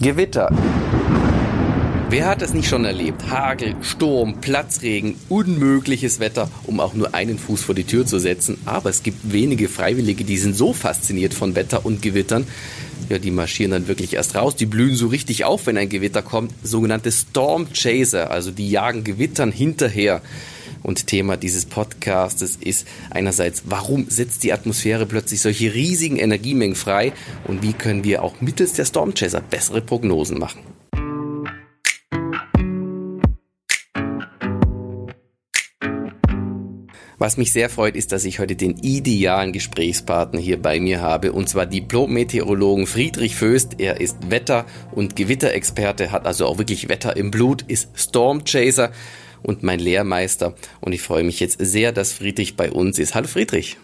Gewitter. Wer hat es nicht schon erlebt? Hagel, Sturm, Platzregen, unmögliches Wetter, um auch nur einen Fuß vor die Tür zu setzen. Aber es gibt wenige Freiwillige, die sind so fasziniert von Wetter und Gewittern. Ja, die marschieren dann wirklich erst raus. Die blühen so richtig auf, wenn ein Gewitter kommt. Sogenannte Storm Chaser, also die jagen Gewittern hinterher. Und Thema dieses Podcastes ist einerseits, warum setzt die Atmosphäre plötzlich solche riesigen Energiemengen frei und wie können wir auch mittels der Stormchaser bessere Prognosen machen. Was mich sehr freut, ist, dass ich heute den idealen Gesprächspartner hier bei mir habe, und zwar Diplom-Meteorologen Friedrich Föst. Er ist Wetter- und Gewitterexperte, hat also auch wirklich Wetter im Blut, ist Stormchaser und mein Lehrmeister. Und ich freue mich jetzt sehr, dass Friedrich bei uns ist. Hallo Friedrich.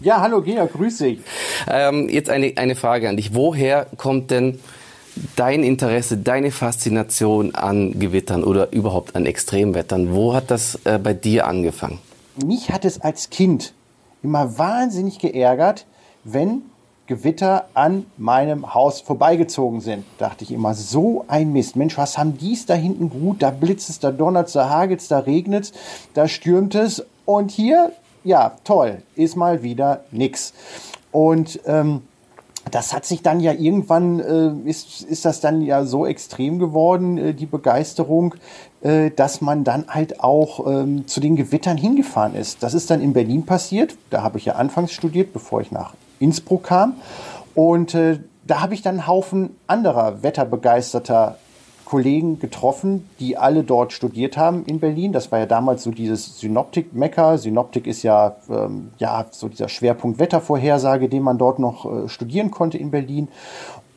Ja, hallo Georg, grüß dich. Ähm, jetzt eine, eine Frage an dich. Woher kommt denn dein Interesse, deine Faszination an Gewittern oder überhaupt an Extremwettern? Wo hat das äh, bei dir angefangen? Mich hat es als Kind immer wahnsinnig geärgert, wenn Gewitter an meinem Haus vorbeigezogen sind. Dachte ich immer, so ein Mist. Mensch, was haben dies da hinten gut? Da blitzt es, da donnert es, da hagelt es, da regnet es, da stürmt es. Und hier, ja, toll, ist mal wieder nix. Und ähm, das hat sich dann ja irgendwann, äh, ist, ist das dann ja so extrem geworden, äh, die Begeisterung, äh, dass man dann halt auch ähm, zu den Gewittern hingefahren ist. Das ist dann in Berlin passiert. Da habe ich ja anfangs studiert, bevor ich nach Innsbruck kam. Und äh, da habe ich dann einen Haufen anderer wetterbegeisterter Kollegen getroffen, die alle dort studiert haben in Berlin. Das war ja damals so dieses Synoptik-Mecker. Synoptik ist ja, ähm, ja so dieser Schwerpunkt Wettervorhersage, den man dort noch äh, studieren konnte in Berlin.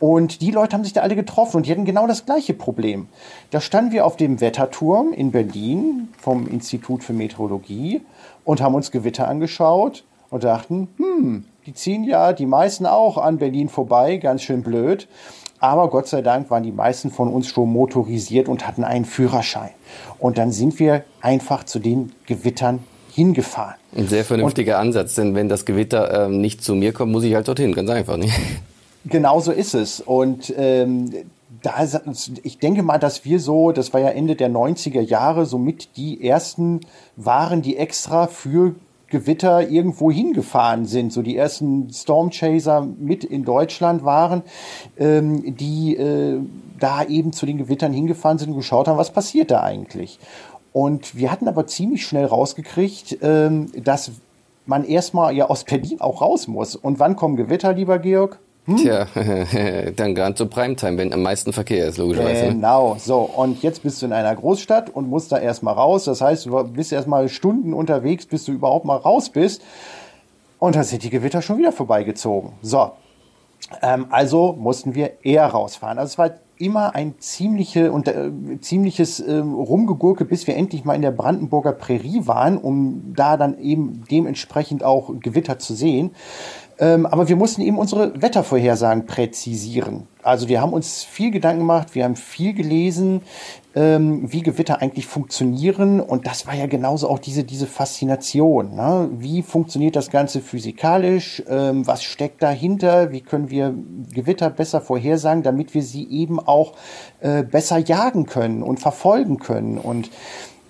Und die Leute haben sich da alle getroffen und die hatten genau das gleiche Problem. Da standen wir auf dem Wetterturm in Berlin vom Institut für Meteorologie und haben uns Gewitter angeschaut und dachten, hm, die ziehen ja die meisten auch an Berlin vorbei, ganz schön blöd. Aber Gott sei Dank waren die meisten von uns schon motorisiert und hatten einen Führerschein. Und dann sind wir einfach zu den Gewittern hingefahren. Ein sehr vernünftiger und, Ansatz, denn wenn das Gewitter ähm, nicht zu mir kommt, muss ich halt dorthin, ganz einfach. Nicht? Genau so ist es. Und ähm, da, ich denke mal, dass wir so, das war ja Ende der 90er Jahre, somit die ersten waren, die extra für Gewitter irgendwo hingefahren sind, so die ersten Stormchaser mit in Deutschland waren, ähm, die äh, da eben zu den Gewittern hingefahren sind und geschaut haben, was passiert da eigentlich. Und wir hatten aber ziemlich schnell rausgekriegt, ähm, dass man erstmal ja aus Berlin auch raus muss. Und wann kommen Gewitter, lieber Georg? Hm? Tja, dann gerade zur Primetime, wenn am meisten Verkehr ist, logischerweise. Ne? Genau, so. Und jetzt bist du in einer Großstadt und musst da erstmal raus. Das heißt, du bist erstmal Stunden unterwegs, bis du überhaupt mal raus bist. Und dann sind die Gewitter schon wieder vorbeigezogen. So. Ähm, also mussten wir eher rausfahren. Also es war immer ein ziemliche und äh, ziemliches äh, Rumgegurke, bis wir endlich mal in der Brandenburger Prärie waren, um da dann eben dementsprechend auch Gewitter zu sehen. Ähm, aber wir mussten eben unsere Wettervorhersagen präzisieren. Also wir haben uns viel Gedanken gemacht, wir haben viel gelesen, ähm, wie Gewitter eigentlich funktionieren. Und das war ja genauso auch diese, diese Faszination. Ne? Wie funktioniert das Ganze physikalisch? Ähm, was steckt dahinter? Wie können wir Gewitter besser vorhersagen, damit wir sie eben auch äh, besser jagen können und verfolgen können? Und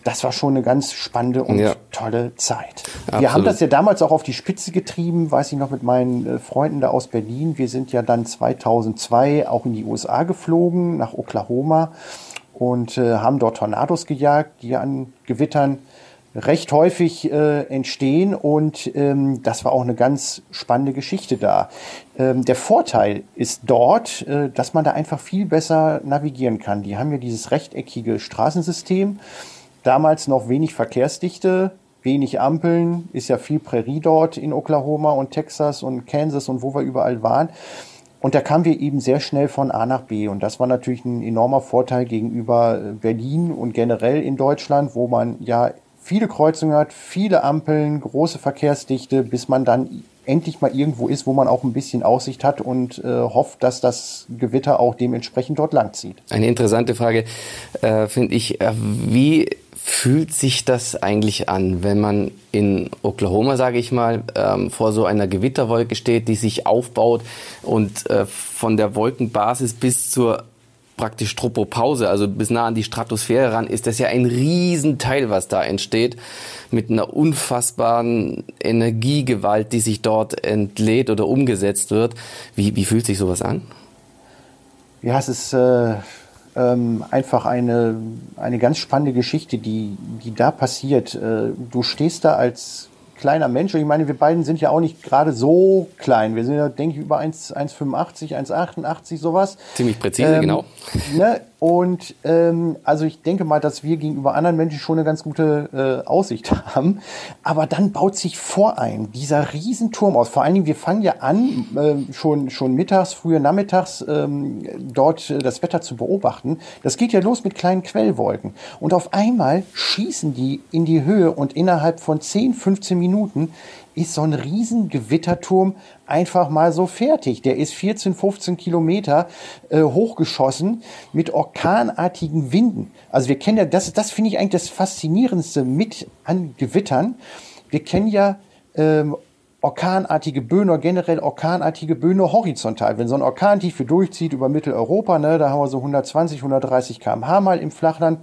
das war schon eine ganz spannende und ja. tolle Zeit. Absolut. Wir haben das ja damals auch auf die Spitze getrieben, weiß ich noch, mit meinen äh, Freunden da aus Berlin. Wir sind ja dann 2002 auch in die USA geflogen, nach Oklahoma und äh, haben dort Tornados gejagt, die an Gewittern recht häufig äh, entstehen und ähm, das war auch eine ganz spannende Geschichte da. Ähm, der Vorteil ist dort, äh, dass man da einfach viel besser navigieren kann. Die haben ja dieses rechteckige Straßensystem Damals noch wenig Verkehrsdichte, wenig Ampeln, ist ja viel Prärie dort in Oklahoma und Texas und Kansas und wo wir überall waren. Und da kamen wir eben sehr schnell von A nach B. Und das war natürlich ein enormer Vorteil gegenüber äh, Berlin und generell in Deutschland, wo man ja viele Kreuzungen hat, viele Ampeln, große Verkehrsdichte, bis man dann endlich mal irgendwo ist, wo man auch ein bisschen Aussicht hat und äh, hofft, dass das Gewitter auch dementsprechend dort langzieht. Eine interessante Frage äh, finde ich, äh, wie fühlt sich das eigentlich an, wenn man in Oklahoma, sage ich mal, ähm, vor so einer Gewitterwolke steht, die sich aufbaut und äh, von der Wolkenbasis bis zur praktisch Tropopause, also bis nah an die Stratosphäre ran, ist das ja ein Riesenteil, was da entsteht, mit einer unfassbaren Energiegewalt, die sich dort entlädt oder umgesetzt wird. Wie, wie fühlt sich sowas an? Ja, es ist äh, ähm, einfach eine, eine ganz spannende Geschichte, die, die da passiert. Äh, du stehst da als kleiner Mensch. Und ich meine, wir beiden sind ja auch nicht gerade so klein. Wir sind ja, denke ich, über 1,85, 1,88, sowas. Ziemlich präzise, ähm, genau. Ne? Und ähm, also ich denke mal, dass wir gegenüber anderen Menschen schon eine ganz gute äh, Aussicht haben. Aber dann baut sich vor ein dieser Riesenturm aus. Vor allen Dingen, wir fangen ja an, äh, schon, schon mittags, früher nachmittags ähm, dort äh, das Wetter zu beobachten. Das geht ja los mit kleinen Quellwolken. Und auf einmal schießen die in die Höhe und innerhalb von 10, 15 Minuten ist so ein riesen Gewitterturm einfach mal so fertig. Der ist 14, 15 Kilometer äh, hochgeschossen mit orkanartigen Winden. Also wir kennen ja, das, das finde ich eigentlich das Faszinierendste mit an Gewittern. Wir kennen ja ähm, orkanartige Böen oder generell orkanartige Böen horizontal. Wenn so ein Orkan tief durchzieht über Mitteleuropa, ne, da haben wir so 120, 130 km/h mal im Flachland.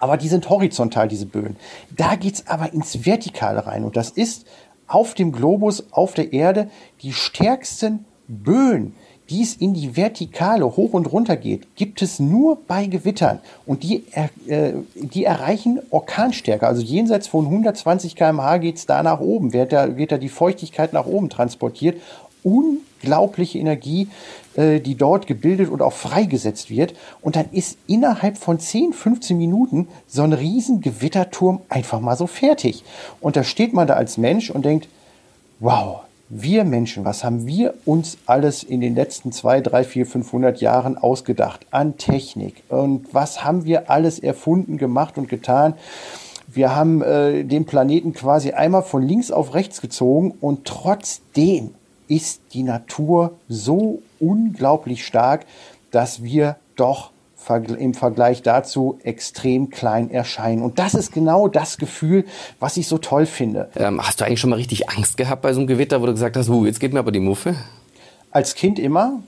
Aber die sind horizontal, diese Böen. Da geht's aber ins Vertikale rein. Und das ist auf dem Globus, auf der Erde, die stärksten Böen, die es in die Vertikale hoch und runter geht, gibt es nur bei Gewittern. Und die, äh, die erreichen Orkanstärke. Also jenseits von 120 km/h geht es da nach oben, wird da, wird da die Feuchtigkeit nach oben transportiert. Unglaubliche Energie, äh, die dort gebildet und auch freigesetzt wird. Und dann ist innerhalb von 10, 15 Minuten so ein riesen Gewitterturm einfach mal so fertig. Und da steht man da als Mensch und denkt, wow, wir Menschen, was haben wir uns alles in den letzten zwei, drei, vier, 500 Jahren ausgedacht an Technik? Und was haben wir alles erfunden, gemacht und getan? Wir haben äh, den Planeten quasi einmal von links auf rechts gezogen und trotzdem ist die Natur so unglaublich stark, dass wir doch im Vergleich dazu extrem klein erscheinen. Und das ist genau das Gefühl, was ich so toll finde. Ähm, hast du eigentlich schon mal richtig Angst gehabt bei so einem Gewitter, wo du gesagt hast, uh, jetzt geht mir aber die Muffe? Als Kind immer.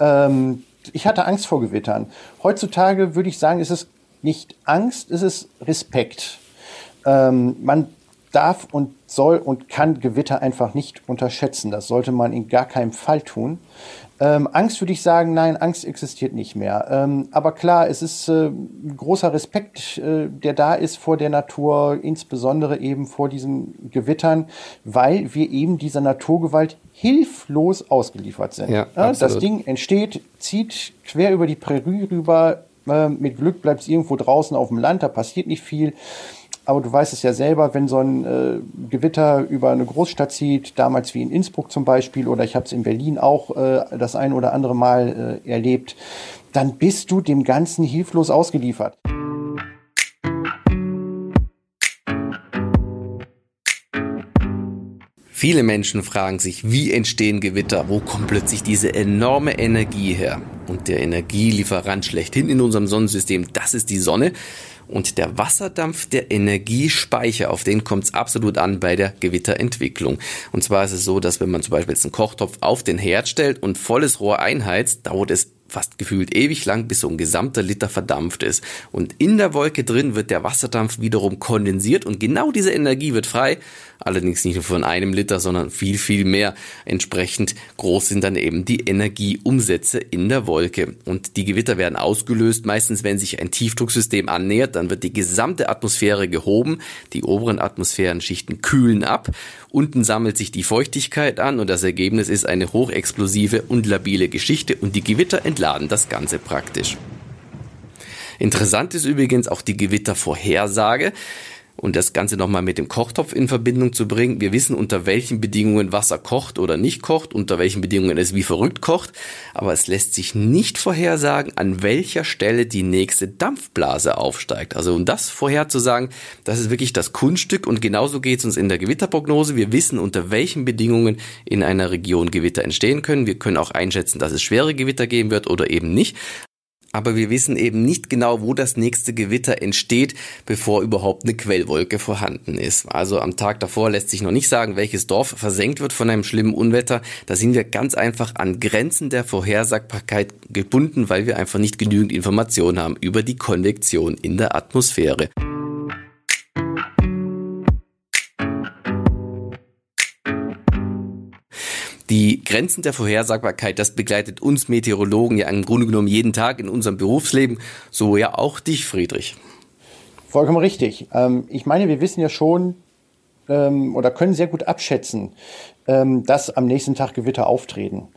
Ähm, ich hatte Angst vor Gewittern. Heutzutage würde ich sagen, ist es nicht Angst, ist es Respekt. Ähm, man darf und soll und kann Gewitter einfach nicht unterschätzen. Das sollte man in gar keinem Fall tun. Ähm, Angst würde ich sagen, nein, Angst existiert nicht mehr. Ähm, aber klar, es ist äh, großer Respekt, äh, der da ist vor der Natur, insbesondere eben vor diesen Gewittern, weil wir eben dieser Naturgewalt hilflos ausgeliefert sind. Ja, ja, das Ding entsteht, zieht quer über die Prärie rüber. Äh, mit Glück bleibt es irgendwo draußen auf dem Land, da passiert nicht viel. Aber du weißt es ja selber, wenn so ein äh, Gewitter über eine Großstadt zieht, damals wie in Innsbruck zum Beispiel, oder ich habe es in Berlin auch äh, das ein oder andere Mal äh, erlebt, dann bist du dem Ganzen hilflos ausgeliefert. Viele Menschen fragen sich, wie entstehen Gewitter? Wo kommt plötzlich diese enorme Energie her? Und der Energielieferant schlechthin in unserem Sonnensystem, das ist die Sonne. Und der Wasserdampf, der Energiespeicher, auf den kommt es absolut an bei der Gewitterentwicklung. Und zwar ist es so, dass wenn man zum Beispiel jetzt einen Kochtopf auf den Herd stellt und volles Rohr einheizt, dauert es fast gefühlt ewig lang, bis so ein gesamter Liter verdampft ist. Und in der Wolke drin wird der Wasserdampf wiederum kondensiert und genau diese Energie wird frei. Allerdings nicht nur von einem Liter, sondern viel, viel mehr. Entsprechend groß sind dann eben die Energieumsätze in der Wolke. Und die Gewitter werden ausgelöst, meistens wenn sich ein Tiefdrucksystem annähert, dann wird die gesamte Atmosphäre gehoben, die oberen Atmosphärenschichten kühlen ab, unten sammelt sich die Feuchtigkeit an und das Ergebnis ist eine hochexplosive und labile Geschichte und die Gewitter entladen das Ganze praktisch. Interessant ist übrigens auch die Gewittervorhersage und das Ganze nochmal mit dem Kochtopf in Verbindung zu bringen. Wir wissen, unter welchen Bedingungen Wasser kocht oder nicht kocht, unter welchen Bedingungen es wie verrückt kocht, aber es lässt sich nicht vorhersagen, an welcher Stelle die nächste Dampfblase aufsteigt. Also um das vorherzusagen, das ist wirklich das Kunststück und genauso geht es uns in der Gewitterprognose. Wir wissen, unter welchen Bedingungen in einer Region Gewitter entstehen können. Wir können auch einschätzen, dass es schwere Gewitter geben wird oder eben nicht. Aber wir wissen eben nicht genau, wo das nächste Gewitter entsteht, bevor überhaupt eine Quellwolke vorhanden ist. Also am Tag davor lässt sich noch nicht sagen, welches Dorf versenkt wird von einem schlimmen Unwetter. Da sind wir ganz einfach an Grenzen der Vorhersagbarkeit gebunden, weil wir einfach nicht genügend Informationen haben über die Konvektion in der Atmosphäre. Die Grenzen der Vorhersagbarkeit, das begleitet uns Meteorologen ja im Grunde genommen jeden Tag in unserem Berufsleben, so ja auch dich, Friedrich. Vollkommen richtig. Ähm, ich meine, wir wissen ja schon ähm, oder können sehr gut abschätzen, ähm, dass am nächsten Tag Gewitter auftreten.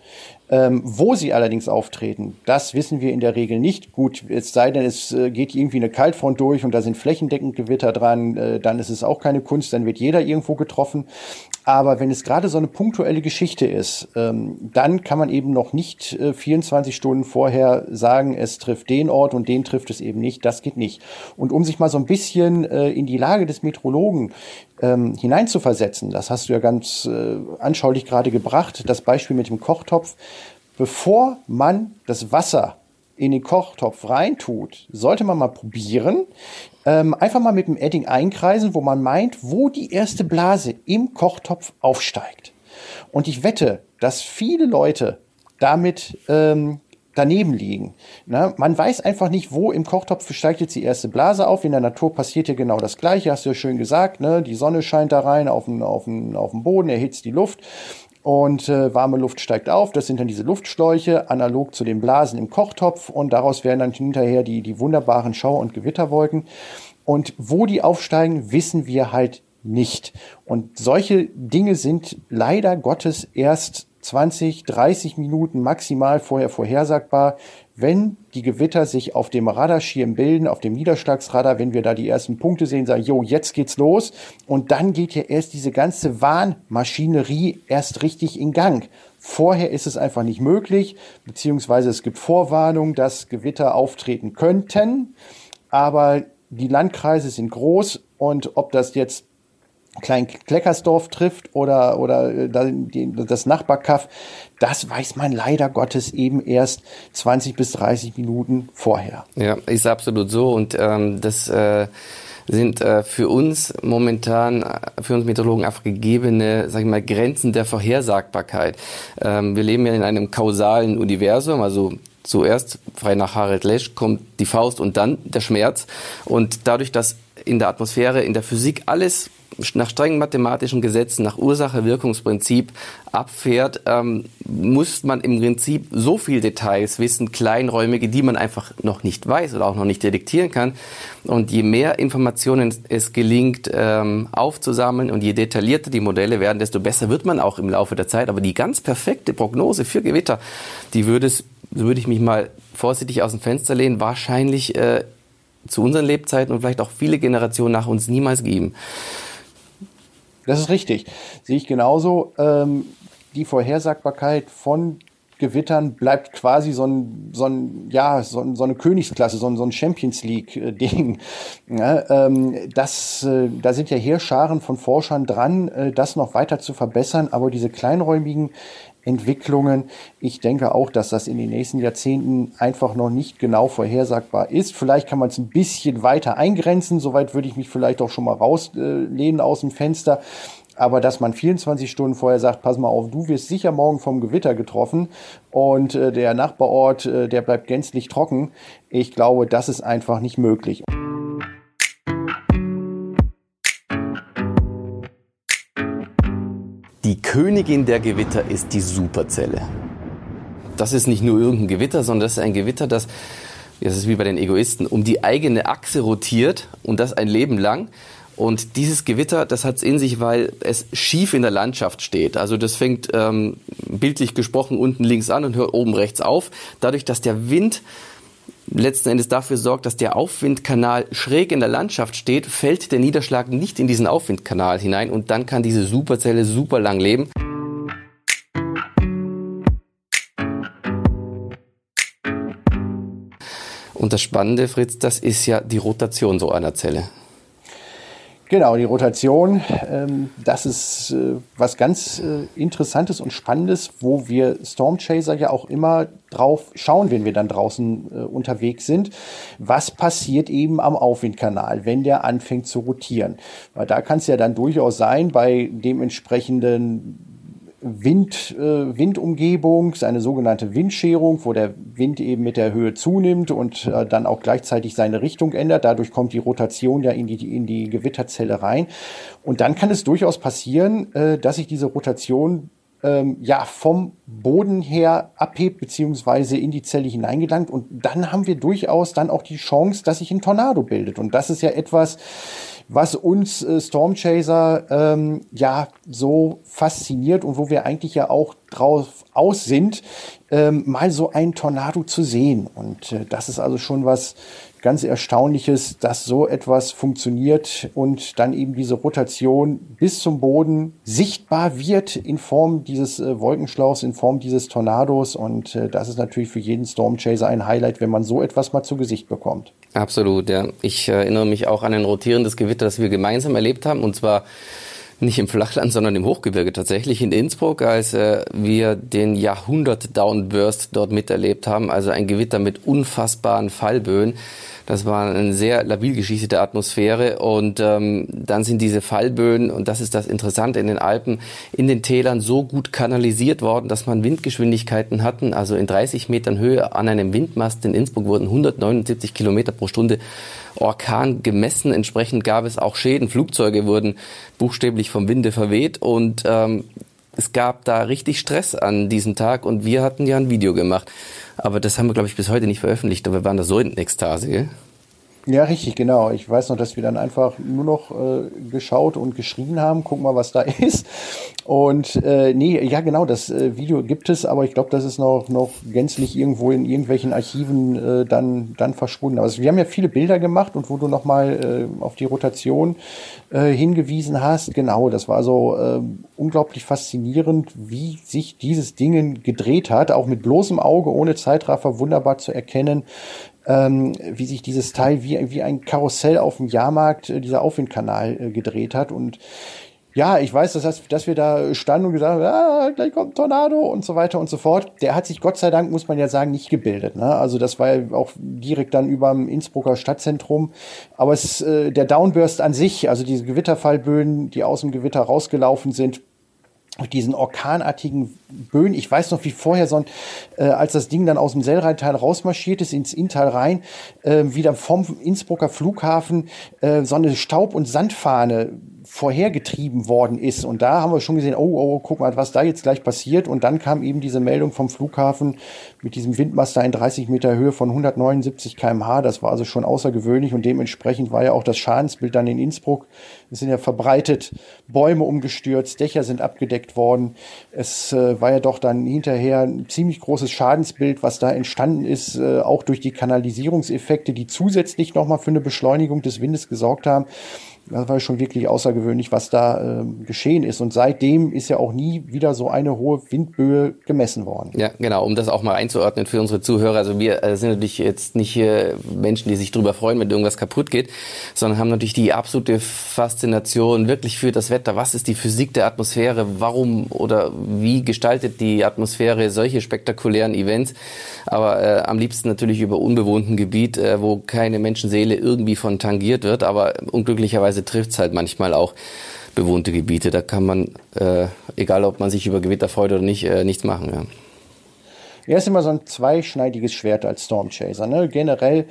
Ähm, wo sie allerdings auftreten, das wissen wir in der Regel nicht. Gut, es sei denn, es äh, geht irgendwie eine Kaltfront durch und da sind flächendeckend Gewitter dran, äh, dann ist es auch keine Kunst, dann wird jeder irgendwo getroffen. Aber wenn es gerade so eine punktuelle Geschichte ist, ähm, dann kann man eben noch nicht äh, 24 Stunden vorher sagen, es trifft den Ort und den trifft es eben nicht. Das geht nicht. Und um sich mal so ein bisschen äh, in die Lage des Meteorologen ähm, hineinzuversetzen, das hast du ja ganz äh, anschaulich gerade gebracht, das Beispiel mit dem Kochtopf. Bevor man das Wasser in den Kochtopf reintut, sollte man mal probieren, ähm, einfach mal mit dem Edding einkreisen, wo man meint, wo die erste Blase im Kochtopf aufsteigt. Und ich wette, dass viele Leute damit ähm, daneben liegen. Na, man weiß einfach nicht, wo im Kochtopf steigt jetzt die erste Blase auf. In der Natur passiert ja genau das Gleiche, hast du ja schön gesagt. Ne? Die Sonne scheint da rein auf den, auf, den, auf den Boden, erhitzt die Luft und äh, warme Luft steigt auf. Das sind dann diese Luftschläuche, analog zu den Blasen im Kochtopf und daraus werden dann hinterher die, die wunderbaren Schauer- und Gewitterwolken. Und wo die aufsteigen, wissen wir halt nicht. Und solche Dinge sind leider Gottes erst 20, 30 Minuten maximal vorher vorhersagbar, wenn die Gewitter sich auf dem Radarschirm bilden, auf dem Niederschlagsradar, wenn wir da die ersten Punkte sehen, sagen, jo, jetzt geht's los. Und dann geht ja erst diese ganze Warnmaschinerie erst richtig in Gang. Vorher ist es einfach nicht möglich, beziehungsweise es gibt Vorwarnungen, dass Gewitter auftreten könnten. Aber die Landkreise sind groß und ob das jetzt Klein Kleckersdorf trifft oder, oder äh, das Nachbarkaff, das weiß man leider Gottes eben erst 20 bis 30 Minuten vorher. Ja, ist absolut so und ähm, das äh, sind äh, für uns momentan, äh, für uns Meteorologen einfach gegebene, sag ich mal, Grenzen der Vorhersagbarkeit. Ähm, wir leben ja in einem kausalen Universum, also zuerst, frei nach Harald Lesch, kommt die Faust und dann der Schmerz. Und dadurch, dass in der Atmosphäre, in der Physik alles nach strengen mathematischen Gesetzen, nach Ursache-Wirkungsprinzip abfährt, ähm, muss man im Prinzip so viel Details wissen, kleinräumige, die man einfach noch nicht weiß oder auch noch nicht detektieren kann. Und je mehr Informationen es gelingt ähm, aufzusammeln und je detaillierter die Modelle werden, desto besser wird man auch im Laufe der Zeit. Aber die ganz perfekte Prognose für Gewitter, die würde es, würde ich mich mal vorsichtig aus dem Fenster lehnen, wahrscheinlich äh, zu unseren Lebzeiten und vielleicht auch viele Generationen nach uns niemals geben. Das ist richtig. Sehe ich genauso. Ähm, die Vorhersagbarkeit von Gewittern bleibt quasi so ein, so ein ja, so, so eine Königsklasse, so ein, so ein Champions League-Ding. Ja, ähm, das, äh, da sind ja Heerscharen von Forschern dran, äh, das noch weiter zu verbessern, aber diese kleinräumigen Entwicklungen. Ich denke auch, dass das in den nächsten Jahrzehnten einfach noch nicht genau vorhersagbar ist. Vielleicht kann man es ein bisschen weiter eingrenzen. Soweit würde ich mich vielleicht auch schon mal rauslehnen aus dem Fenster. Aber dass man 24 Stunden vorher sagt, pass mal auf, du wirst sicher morgen vom Gewitter getroffen und äh, der Nachbarort, äh, der bleibt gänzlich trocken. Ich glaube, das ist einfach nicht möglich. Die Königin der Gewitter ist die Superzelle. Das ist nicht nur irgendein Gewitter, sondern das ist ein Gewitter, das, das ist wie bei den Egoisten, um die eigene Achse rotiert und das ein Leben lang. Und dieses Gewitter, das hat es in sich, weil es schief in der Landschaft steht. Also das fängt ähm, bildlich gesprochen unten links an und hört oben rechts auf. Dadurch, dass der Wind letzten Endes dafür sorgt, dass der Aufwindkanal schräg in der Landschaft steht, fällt der Niederschlag nicht in diesen Aufwindkanal hinein und dann kann diese Superzelle super lang leben. Und das Spannende, Fritz, das ist ja die Rotation so einer Zelle. Genau, die Rotation, ähm, das ist äh, was ganz äh, Interessantes und Spannendes, wo wir Stormchaser ja auch immer drauf schauen, wenn wir dann draußen äh, unterwegs sind. Was passiert eben am Aufwindkanal, wenn der anfängt zu rotieren? Weil da kann es ja dann durchaus sein, bei dementsprechenden Wind, äh, Windumgebung, seine sogenannte Windscherung, wo der Wind eben mit der Höhe zunimmt und äh, dann auch gleichzeitig seine Richtung ändert. Dadurch kommt die Rotation ja in die, in die Gewitterzelle rein. Und dann kann es durchaus passieren, äh, dass sich diese Rotation ähm, ja vom Boden her abhebt beziehungsweise in die Zelle hineingelangt und dann haben wir durchaus dann auch die Chance, dass sich ein Tornado bildet und das ist ja etwas, was uns äh, Stormchaser ähm, ja so fasziniert und wo wir eigentlich ja auch drauf aus sind, ähm, mal so einen Tornado zu sehen. Und äh, das ist also schon was ganz Erstaunliches, dass so etwas funktioniert und dann eben diese Rotation bis zum Boden sichtbar wird in Form dieses äh, Wolkenschlauchs, in Form dieses Tornados. Und äh, das ist natürlich für jeden Stormchaser ein Highlight, wenn man so etwas mal zu Gesicht bekommt. Absolut, ja. Ich erinnere mich auch an ein rotierendes Gewitter, das wir gemeinsam erlebt haben. Und zwar nicht im Flachland, sondern im Hochgebirge tatsächlich in Innsbruck, als äh, wir den Jahrhundert-Downburst dort miterlebt haben. Also ein Gewitter mit unfassbaren Fallböen. Das war eine sehr labil geschichtete Atmosphäre und ähm, dann sind diese Fallböen, und das ist das Interessante in den Alpen, in den Tälern so gut kanalisiert worden, dass man Windgeschwindigkeiten hatten, also in 30 Metern Höhe an einem Windmast in Innsbruck wurden 179 Kilometer pro Stunde Orkan gemessen. Entsprechend gab es auch Schäden. Flugzeuge wurden buchstäblich vom Winde verweht und ähm, es gab da richtig Stress an diesem Tag und wir hatten ja ein Video gemacht. Aber das haben wir, glaube ich, bis heute nicht veröffentlicht. Aber wir waren da so in Ekstase, gell? Ja, richtig, genau. Ich weiß noch, dass wir dann einfach nur noch äh, geschaut und geschrien haben, guck mal, was da ist. Und äh, nee, ja genau, das äh, Video gibt es, aber ich glaube, das ist noch, noch gänzlich irgendwo in irgendwelchen Archiven äh, dann, dann verschwunden. Also wir haben ja viele Bilder gemacht und wo du nochmal äh, auf die Rotation äh, hingewiesen hast, genau, das war so äh, unglaublich faszinierend, wie sich dieses Ding gedreht hat, auch mit bloßem Auge, ohne Zeitraffer, wunderbar zu erkennen ähm, wie sich dieses Teil wie, wie ein Karussell auf dem Jahrmarkt, äh, dieser Aufwindkanal äh, gedreht hat. Und ja, ich weiß, dass, dass wir da standen und gesagt haben, ah, gleich kommt Tornado und so weiter und so fort. Der hat sich Gott sei Dank, muss man ja sagen, nicht gebildet. Ne? Also das war ja auch direkt dann über dem Innsbrucker Stadtzentrum. Aber es, äh, der Downburst an sich, also diese Gewitterfallböen, die aus dem Gewitter rausgelaufen sind, diesen orkanartigen Böen. Ich weiß noch, wie vorher so ein, äh, als das Ding dann aus dem Sellrheintal rausmarschiert ist, ins Inntal rein, äh, wieder vom Innsbrucker Flughafen äh, so eine Staub- und Sandfahne vorhergetrieben worden ist. Und da haben wir schon gesehen, oh, oh, guck mal, was da jetzt gleich passiert. Und dann kam eben diese Meldung vom Flughafen mit diesem Windmaster in 30 Meter Höhe von 179 kmh. Das war also schon außergewöhnlich und dementsprechend war ja auch das Schadensbild dann in Innsbruck. Es sind ja verbreitet Bäume umgestürzt, Dächer sind abgedeckt worden. Es äh, war ja doch dann hinterher ein ziemlich großes Schadensbild, was da entstanden ist, äh, auch durch die Kanalisierungseffekte, die zusätzlich nochmal für eine Beschleunigung des Windes gesorgt haben das war schon wirklich außergewöhnlich, was da äh, geschehen ist. Und seitdem ist ja auch nie wieder so eine hohe Windböe gemessen worden. Ja, genau, um das auch mal einzuordnen für unsere Zuhörer. Also wir äh, sind natürlich jetzt nicht äh, Menschen, die sich darüber freuen, wenn irgendwas kaputt geht, sondern haben natürlich die absolute Faszination wirklich für das Wetter. Was ist die Physik der Atmosphäre? Warum oder wie gestaltet die Atmosphäre solche spektakulären Events? Aber äh, am liebsten natürlich über unbewohnten Gebiet, äh, wo keine Menschenseele irgendwie von tangiert wird. Aber unglücklicherweise Weise trifft es halt manchmal auch bewohnte Gebiete. Da kann man, äh, egal ob man sich über Gewitter freut oder nicht, äh, nichts machen. Ja. Er ist immer so ein zweischneidiges Schwert als Stormchaser. Ne? Generell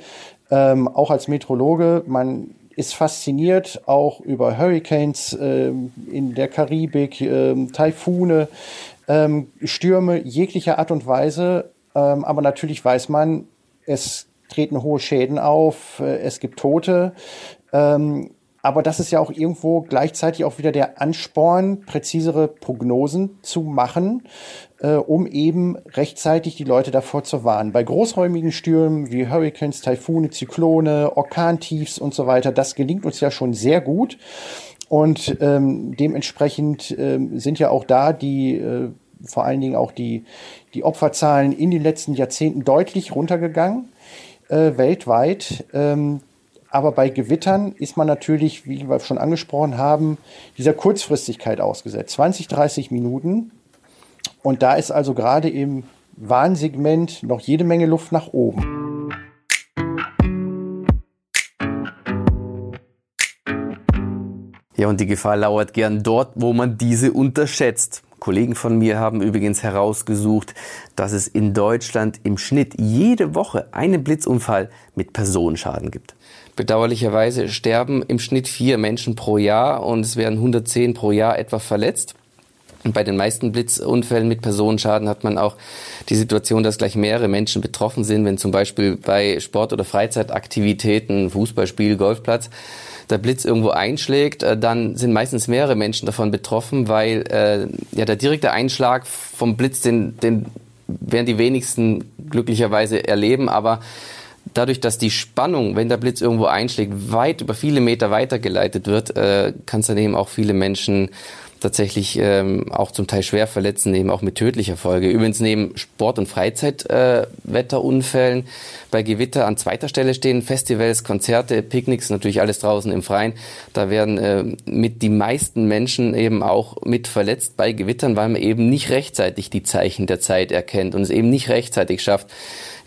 ähm, auch als Meteorologe, man ist fasziniert auch über Hurricanes ähm, in der Karibik, ähm, Taifune, ähm, Stürme jeglicher Art und Weise. Ähm, aber natürlich weiß man, es treten hohe Schäden auf, äh, es gibt Tote. Ähm, aber das ist ja auch irgendwo gleichzeitig auch wieder der Ansporn, präzisere Prognosen zu machen, äh, um eben rechtzeitig die Leute davor zu warnen. Bei großräumigen Stürmen wie Hurricanes, Taifune, Zyklone, Orkantiefs und so weiter, das gelingt uns ja schon sehr gut. Und ähm, dementsprechend ähm, sind ja auch da die äh, vor allen Dingen auch die, die Opferzahlen in den letzten Jahrzehnten deutlich runtergegangen, äh, weltweit. Ähm, aber bei Gewittern ist man natürlich, wie wir schon angesprochen haben, dieser Kurzfristigkeit ausgesetzt. 20, 30 Minuten. Und da ist also gerade im Warnsegment noch jede Menge Luft nach oben. Ja, und die Gefahr lauert gern dort, wo man diese unterschätzt. Kollegen von mir haben übrigens herausgesucht, dass es in Deutschland im Schnitt jede Woche einen Blitzunfall mit Personenschaden gibt. Bedauerlicherweise sterben im Schnitt vier Menschen pro Jahr und es werden 110 pro Jahr etwa verletzt. Und bei den meisten Blitzunfällen mit Personenschaden hat man auch die Situation, dass gleich mehrere Menschen betroffen sind, wenn zum Beispiel bei Sport- oder Freizeitaktivitäten, Fußballspiel, Golfplatz, der Blitz irgendwo einschlägt, äh, dann sind meistens mehrere Menschen davon betroffen, weil äh, ja der direkte Einschlag vom Blitz, den, den werden die wenigsten glücklicherweise erleben, aber dadurch, dass die Spannung, wenn der Blitz irgendwo einschlägt, weit über viele Meter weitergeleitet wird, äh, kann es dann eben auch viele Menschen tatsächlich ähm, auch zum Teil schwer verletzen, eben auch mit tödlicher Folge. Übrigens neben Sport- und Freizeitwetterunfällen äh, bei Gewitter an zweiter Stelle stehen Festivals, Konzerte, Picknicks, natürlich alles draußen im Freien. Da werden äh, mit die meisten Menschen eben auch mit verletzt bei Gewittern, weil man eben nicht rechtzeitig die Zeichen der Zeit erkennt und es eben nicht rechtzeitig schafft,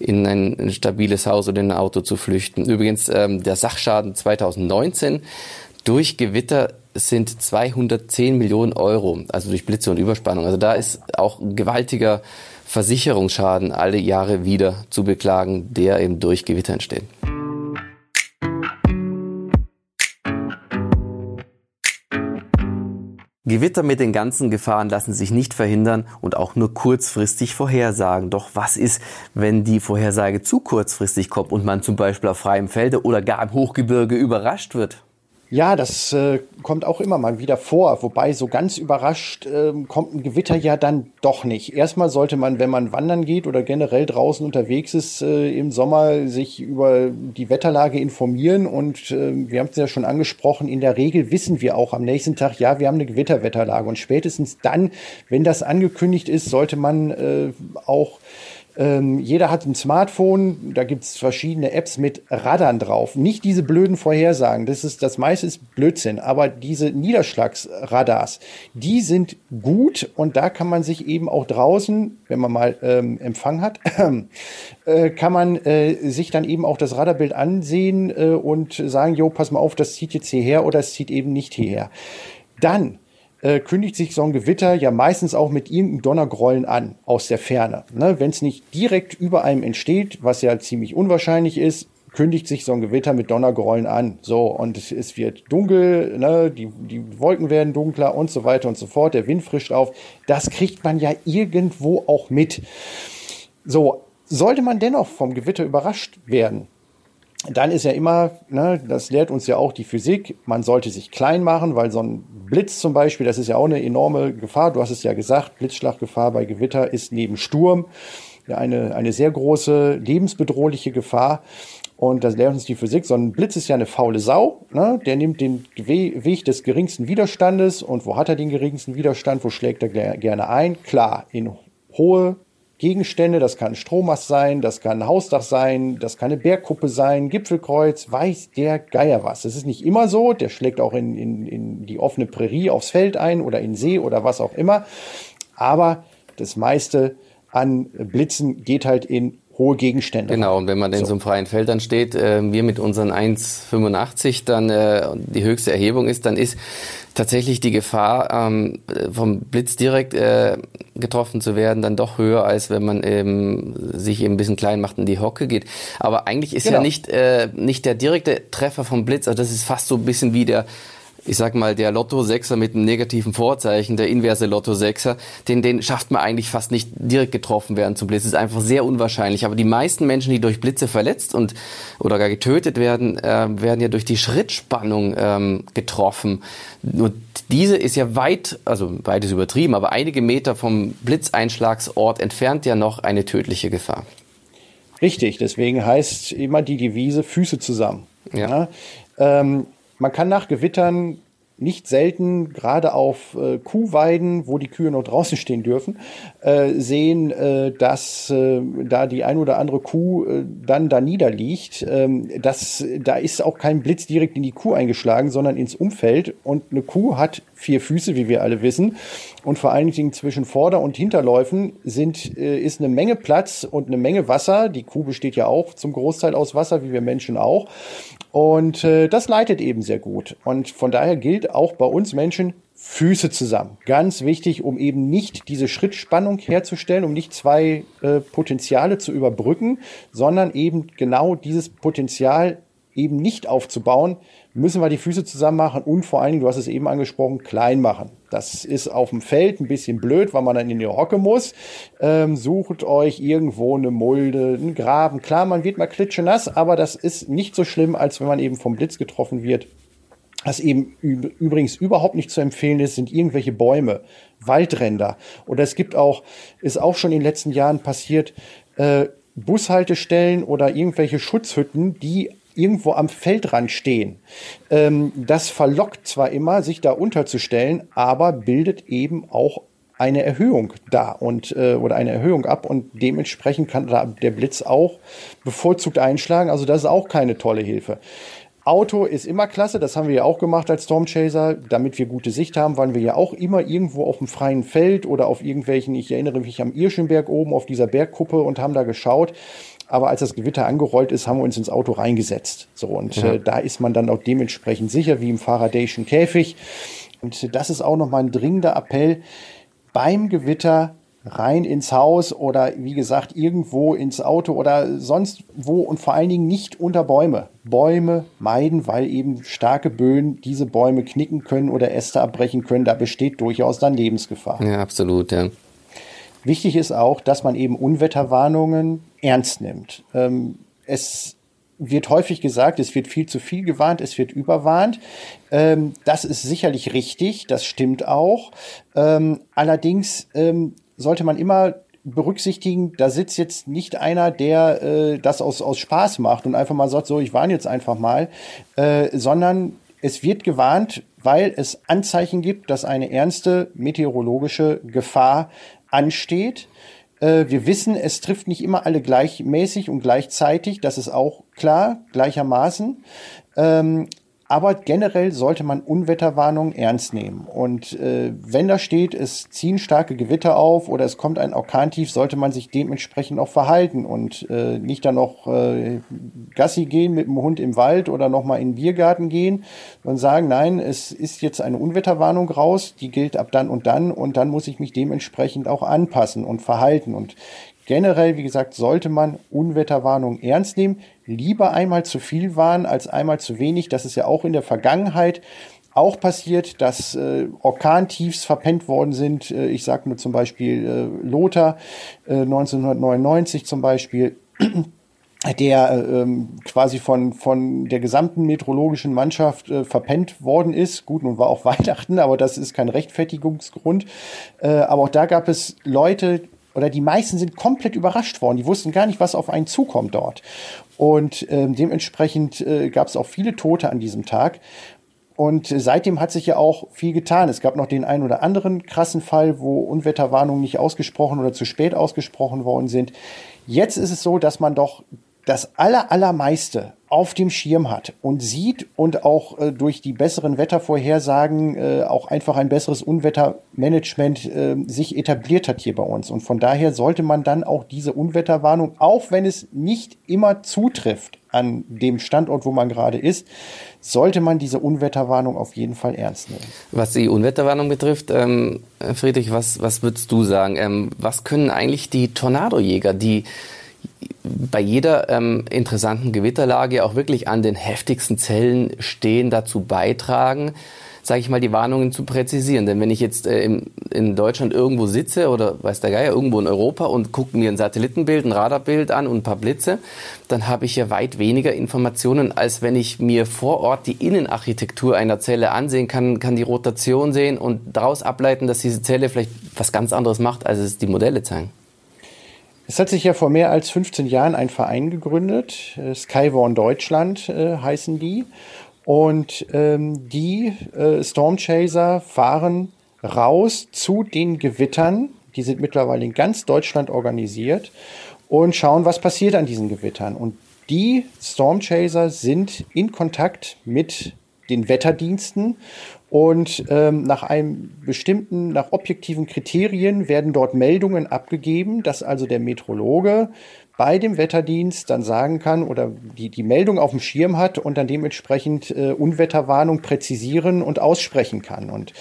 in ein, stabiles Haus oder in ein Auto zu flüchten. Übrigens ähm, der Sachschaden 2019 durch Gewitter sind 210 Millionen Euro, also durch Blitze und Überspannung. Also da ist auch ein gewaltiger Versicherungsschaden alle Jahre wieder zu beklagen, der eben durch Gewitter entsteht. Gewitter mit den ganzen Gefahren lassen sich nicht verhindern und auch nur kurzfristig vorhersagen. Doch was ist, wenn die Vorhersage zu kurzfristig kommt und man zum Beispiel auf freiem Felde oder gar im Hochgebirge überrascht wird? Ja, das äh, kommt auch immer mal wieder vor. Wobei so ganz überrascht äh, kommt ein Gewitter ja dann doch nicht. Erstmal sollte man, wenn man wandern geht oder generell draußen unterwegs ist äh, im Sommer, sich über die Wetterlage informieren. Und äh, wir haben es ja schon angesprochen, in der Regel wissen wir auch am nächsten Tag, ja, wir haben eine Gewitterwetterlage. Und spätestens dann, wenn das angekündigt ist, sollte man äh, auch ähm, jeder hat ein Smartphone, da gibt's verschiedene Apps mit Radern drauf. Nicht diese blöden Vorhersagen, das ist das meiste ist Blödsinn, aber diese Niederschlagsradars, die sind gut und da kann man sich eben auch draußen, wenn man mal ähm, Empfang hat, äh, kann man äh, sich dann eben auch das Radarbild ansehen äh, und sagen, jo, pass mal auf, das zieht jetzt hierher oder es zieht eben nicht hierher. Dann äh, kündigt sich so ein Gewitter ja meistens auch mit irgendeinem Donnergrollen an aus der Ferne. Ne? Wenn es nicht direkt über einem entsteht, was ja ziemlich unwahrscheinlich ist, kündigt sich so ein Gewitter mit Donnergrollen an. So, und es, es wird dunkel, ne? die, die Wolken werden dunkler und so weiter und so fort, der Wind frischt auf. Das kriegt man ja irgendwo auch mit. So, sollte man dennoch vom Gewitter überrascht werden, dann ist ja immer, ne, das lehrt uns ja auch die Physik, man sollte sich klein machen, weil so ein Blitz zum Beispiel, das ist ja auch eine enorme Gefahr. Du hast es ja gesagt, Blitzschlaggefahr bei Gewitter ist neben Sturm eine, eine sehr große lebensbedrohliche Gefahr. Und das lehrt uns die Physik. So ein Blitz ist ja eine faule Sau. Ne? Der nimmt den Weg des geringsten Widerstandes. Und wo hat er den geringsten Widerstand? Wo schlägt er gerne ein? Klar, in hohe Gegenstände, das kann ein Strommast sein, das kann ein Hausdach sein, das kann eine Bergkuppe sein, Gipfelkreuz, weiß der Geier was. Das ist nicht immer so, der schlägt auch in, in, in die offene Prärie aufs Feld ein oder in See oder was auch immer. Aber das meiste an Blitzen geht halt in hohe Gegenstände. Genau, und wenn man in so, so einem freien Feld dann steht, äh, wir mit unseren 1,85 dann äh, die höchste Erhebung ist, dann ist tatsächlich die Gefahr, ähm, vom Blitz direkt äh, getroffen zu werden, dann doch höher, als wenn man eben sich eben ein bisschen klein macht und die Hocke geht. Aber eigentlich ist genau. ja nicht, äh, nicht der direkte Treffer vom Blitz, also das ist fast so ein bisschen wie der ich sag mal, der Lotto-Sechser mit einem negativen Vorzeichen, der inverse Lotto-Sechser, den, den schafft man eigentlich fast nicht direkt getroffen werden zum Blitz. Das ist einfach sehr unwahrscheinlich. Aber die meisten Menschen, die durch Blitze verletzt und oder gar getötet werden, äh, werden ja durch die Schrittspannung ähm, getroffen. Und diese ist ja weit, also weit ist übertrieben, aber einige Meter vom Blitzeinschlagsort entfernt ja noch eine tödliche Gefahr. Richtig, deswegen heißt immer die Devise Füße zusammen. Ja. ja? Ähm, man kann nach Gewittern nicht selten, gerade auf äh, Kuhweiden, wo die Kühe noch draußen stehen dürfen, äh, sehen, äh, dass äh, da die ein oder andere Kuh äh, dann da niederliegt. Ähm, das, da ist auch kein Blitz direkt in die Kuh eingeschlagen, sondern ins Umfeld. Und eine Kuh hat vier Füße, wie wir alle wissen. Und vor allen Dingen zwischen Vorder- und Hinterläufen sind, äh, ist eine Menge Platz und eine Menge Wasser. Die Kuh besteht ja auch zum Großteil aus Wasser, wie wir Menschen auch. Und äh, das leitet eben sehr gut. Und von daher gilt auch bei uns Menschen, Füße zusammen. Ganz wichtig, um eben nicht diese Schrittspannung herzustellen, um nicht zwei äh, Potenziale zu überbrücken, sondern eben genau dieses Potenzial eben nicht aufzubauen, müssen wir die Füße zusammen machen und vor allen Dingen, du hast es eben angesprochen, klein machen. Das ist auf dem Feld ein bisschen blöd, weil man dann in die Hocke muss. Ähm, sucht euch irgendwo eine Mulde, einen Graben. Klar, man wird mal klitschenass, aber das ist nicht so schlimm, als wenn man eben vom Blitz getroffen wird. Was eben übrigens überhaupt nicht zu empfehlen ist, sind irgendwelche Bäume, Waldränder. Oder es gibt auch, ist auch schon in den letzten Jahren passiert, äh, Bushaltestellen oder irgendwelche Schutzhütten, die irgendwo am Feldrand stehen. Ähm, das verlockt zwar immer, sich da unterzustellen, aber bildet eben auch eine Erhöhung da und äh, oder eine Erhöhung ab und dementsprechend kann da der Blitz auch bevorzugt einschlagen. Also das ist auch keine tolle Hilfe. Auto ist immer klasse, das haben wir ja auch gemacht als Stormchaser, damit wir gute Sicht haben, waren wir ja auch immer irgendwo auf dem freien Feld oder auf irgendwelchen, ich erinnere mich am Irschenberg oben auf dieser Bergkuppe und haben da geschaut. Aber als das Gewitter angerollt ist, haben wir uns ins Auto reingesetzt. So, und ja. äh, da ist man dann auch dementsprechend sicher, wie im Faradayschen Käfig. Und das ist auch nochmal ein dringender Appell. Beim Gewitter rein ins Haus oder wie gesagt irgendwo ins Auto oder sonst wo und vor allen Dingen nicht unter Bäume. Bäume meiden, weil eben starke Böen diese Bäume knicken können oder Äste abbrechen können. Da besteht durchaus dann Lebensgefahr. Ja, absolut, ja. Wichtig ist auch, dass man eben Unwetterwarnungen ernst nimmt. Ähm, es wird häufig gesagt, es wird viel zu viel gewarnt, es wird überwarnt. Ähm, das ist sicherlich richtig, das stimmt auch. Ähm, allerdings ähm, sollte man immer berücksichtigen, da sitzt jetzt nicht einer, der äh, das aus, aus Spaß macht und einfach mal sagt, so, ich warne jetzt einfach mal, äh, sondern es wird gewarnt, weil es Anzeichen gibt, dass eine ernste meteorologische Gefahr ansteht. Äh, wir wissen, es trifft nicht immer alle gleichmäßig und gleichzeitig, das ist auch klar, gleichermaßen. Ähm, aber generell sollte man Unwetterwarnungen ernst nehmen. Und äh, wenn da steht, es ziehen starke Gewitter auf oder es kommt ein Orkantief, sollte man sich dementsprechend auch verhalten und äh, nicht dann noch äh, Gassi gehen mit dem Hund im Wald oder nochmal in den Biergarten gehen, sondern sagen, nein, es ist jetzt eine Unwetterwarnung raus, die gilt ab dann und dann und dann muss ich mich dementsprechend auch anpassen und verhalten. Und Generell, wie gesagt, sollte man Unwetterwarnungen ernst nehmen. Lieber einmal zu viel warnen als einmal zu wenig. Das ist ja auch in der Vergangenheit auch passiert, dass äh, Orkantiefs verpennt worden sind. Äh, ich sage nur zum Beispiel äh, Lothar äh, 1999 zum Beispiel. der äh, ähm, quasi von, von der gesamten meteorologischen Mannschaft äh, verpennt worden ist. Gut, nun war auch Weihnachten, aber das ist kein Rechtfertigungsgrund. Äh, aber auch da gab es Leute, oder die meisten sind komplett überrascht worden. Die wussten gar nicht, was auf einen zukommt dort. Und ähm, dementsprechend äh, gab es auch viele Tote an diesem Tag. Und äh, seitdem hat sich ja auch viel getan. Es gab noch den einen oder anderen krassen Fall, wo Unwetterwarnungen nicht ausgesprochen oder zu spät ausgesprochen worden sind. Jetzt ist es so, dass man doch das aller, allermeiste auf dem Schirm hat und sieht und auch äh, durch die besseren Wettervorhersagen äh, auch einfach ein besseres Unwettermanagement äh, sich etabliert hat hier bei uns. Und von daher sollte man dann auch diese Unwetterwarnung, auch wenn es nicht immer zutrifft an dem Standort, wo man gerade ist, sollte man diese Unwetterwarnung auf jeden Fall ernst nehmen. Was die Unwetterwarnung betrifft, ähm, Friedrich, was, was würdest du sagen? Ähm, was können eigentlich die Tornadojäger, die bei jeder ähm, interessanten Gewitterlage auch wirklich an den heftigsten Zellen stehen, dazu beitragen, sage ich mal, die Warnungen zu präzisieren. Denn wenn ich jetzt äh, in, in Deutschland irgendwo sitze oder weiß der Geier irgendwo in Europa und gucke mir ein Satellitenbild, ein Radarbild an und ein paar Blitze, dann habe ich ja weit weniger Informationen, als wenn ich mir vor Ort die Innenarchitektur einer Zelle ansehen kann, kann die Rotation sehen und daraus ableiten, dass diese Zelle vielleicht was ganz anderes macht, als es die Modelle zeigen. Es hat sich ja vor mehr als 15 Jahren ein Verein gegründet, äh, Skywarn Deutschland äh, heißen die. Und ähm, die äh, Storm fahren raus zu den Gewittern. Die sind mittlerweile in ganz Deutschland organisiert und schauen, was passiert an diesen Gewittern. Und die Storm Chaser sind in Kontakt mit den Wetterdiensten und ähm, nach einem bestimmten, nach objektiven Kriterien werden dort Meldungen abgegeben, dass also der Metrologe bei dem Wetterdienst dann sagen kann oder die, die Meldung auf dem Schirm hat und dann dementsprechend äh, Unwetterwarnung präzisieren und aussprechen kann. Und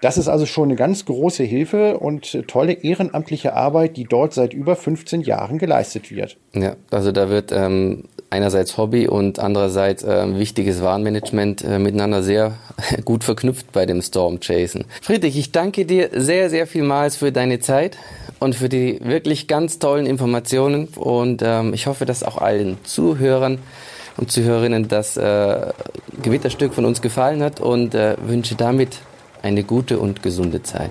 das ist also schon eine ganz große Hilfe und tolle ehrenamtliche Arbeit, die dort seit über 15 Jahren geleistet wird. Ja, also da wird ähm, einerseits Hobby und andererseits äh, wichtiges Warnmanagement äh, miteinander sehr gut verknüpft bei dem Storm Chasen. Friedrich, ich danke dir sehr, sehr vielmals für deine Zeit und für die wirklich ganz tollen Informationen. Und ähm, ich hoffe, dass auch allen Zuhörern und Zuhörerinnen das äh, Gewitterstück von uns gefallen hat und äh, wünsche damit eine gute und gesunde Zeit.